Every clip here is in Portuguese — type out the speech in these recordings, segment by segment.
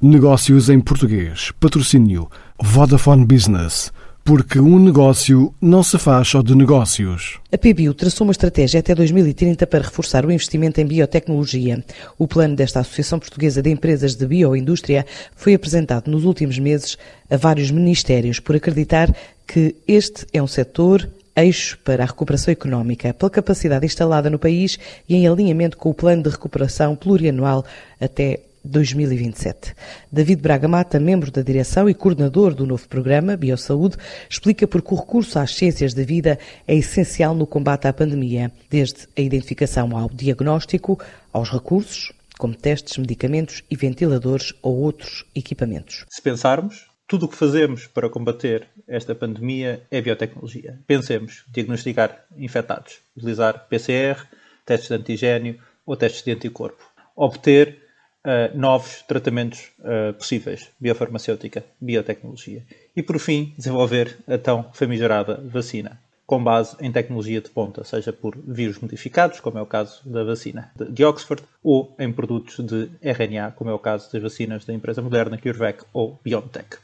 Negócios em português. Patrocínio Vodafone Business. Porque um negócio não se faz só de negócios. A PBio traçou uma estratégia até 2030 para reforçar o investimento em biotecnologia. O plano desta Associação Portuguesa de Empresas de Bioindústria foi apresentado nos últimos meses a vários ministérios por acreditar que este é um setor eixo para a recuperação económica, pela capacidade instalada no país e em alinhamento com o plano de recuperação plurianual até 2027. David Braga Mata, membro da direção e coordenador do novo programa Biosaúde, explica porque o recurso às ciências da vida é essencial no combate à pandemia, desde a identificação ao diagnóstico, aos recursos, como testes, medicamentos e ventiladores ou outros equipamentos. Se pensarmos, tudo o que fazemos para combater esta pandemia é biotecnologia. Pensemos, diagnosticar infectados, utilizar PCR, testes de antigênio ou testes de anticorpo. Obter uh, novos tratamentos uh, possíveis, biofarmacêutica, biotecnologia. E, por fim, desenvolver a tão famigerada vacina, com base em tecnologia de ponta, seja por vírus modificados, como é o caso da vacina de Oxford, ou em produtos de RNA, como é o caso das vacinas da empresa moderna CureVac ou BioNTech.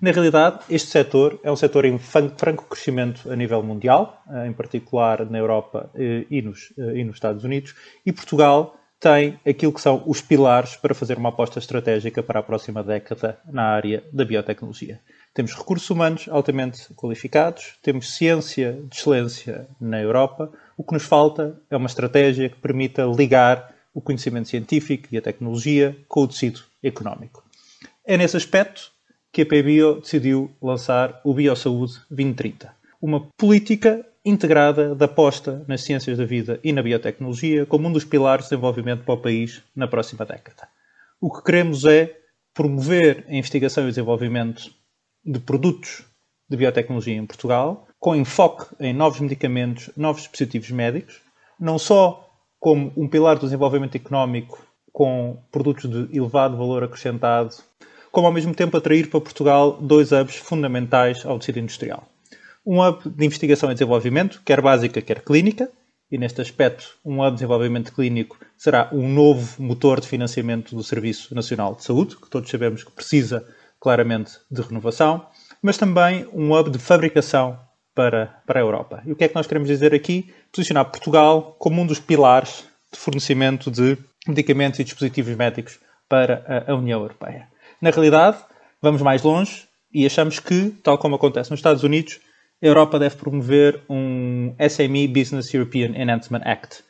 Na realidade, este setor é um setor em franco crescimento a nível mundial, eh, em particular na Europa e nos, e nos Estados Unidos, e Portugal tem aquilo que são os pilares para fazer uma aposta estratégica para a próxima década na área da biotecnologia. Temos recursos humanos altamente qualificados, temos ciência de excelência na Europa. O que nos falta é uma estratégia que permita ligar o conhecimento científico e a tecnologia com o tecido económico. É nesse aspecto que a PBio decidiu lançar o Biosaúde 2030, uma política integrada da aposta nas ciências da vida e na biotecnologia como um dos pilares de desenvolvimento para o país na próxima década. O que queremos é promover a investigação e o desenvolvimento de produtos de biotecnologia em Portugal, com enfoque em novos medicamentos, novos dispositivos médicos, não só como um pilar do desenvolvimento económico com produtos de elevado valor acrescentado, como ao mesmo tempo atrair para Portugal dois hubs fundamentais ao tecido industrial um hub de investigação e desenvolvimento, quer básica, quer clínica, e neste aspecto, um hub de desenvolvimento clínico será um novo motor de financiamento do Serviço Nacional de Saúde, que todos sabemos que precisa claramente de renovação, mas também um hub de fabricação para, para a Europa. E o que é que nós queremos dizer aqui? Posicionar Portugal como um dos pilares de fornecimento de medicamentos e dispositivos médicos para a União Europeia. Na realidade, vamos mais longe e achamos que, tal como acontece nos Estados Unidos, a Europa deve promover um SME Business European Enhancement Act,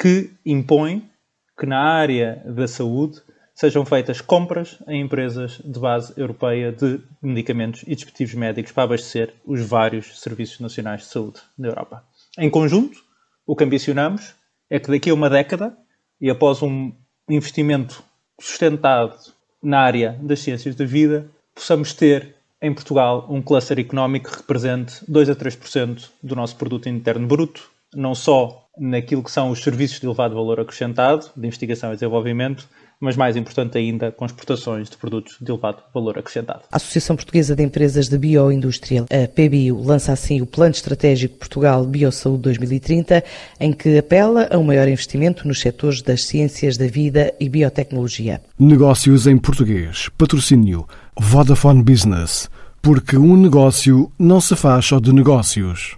que impõe que na área da saúde sejam feitas compras em empresas de base europeia de medicamentos e dispositivos médicos para abastecer os vários serviços nacionais de saúde da Europa. Em conjunto, o que ambicionamos é que daqui a uma década, e após um investimento sustentado na área das ciências da vida, possamos ter em Portugal um cluster económico represente 2 a 3% do nosso produto interno bruto, não só naquilo que são os serviços de elevado valor acrescentado, de investigação e desenvolvimento, mas mais importante ainda, com exportações de produtos de elevado valor acrescentado. A Associação Portuguesa de Empresas de Bioindústria, a PBio, lança assim o Plano Estratégico Portugal Biosaúde 2030, em que apela a um maior investimento nos setores das ciências da vida e biotecnologia. Negócios em português. Patrocínio Vodafone Business. Porque um negócio não se faz só de negócios.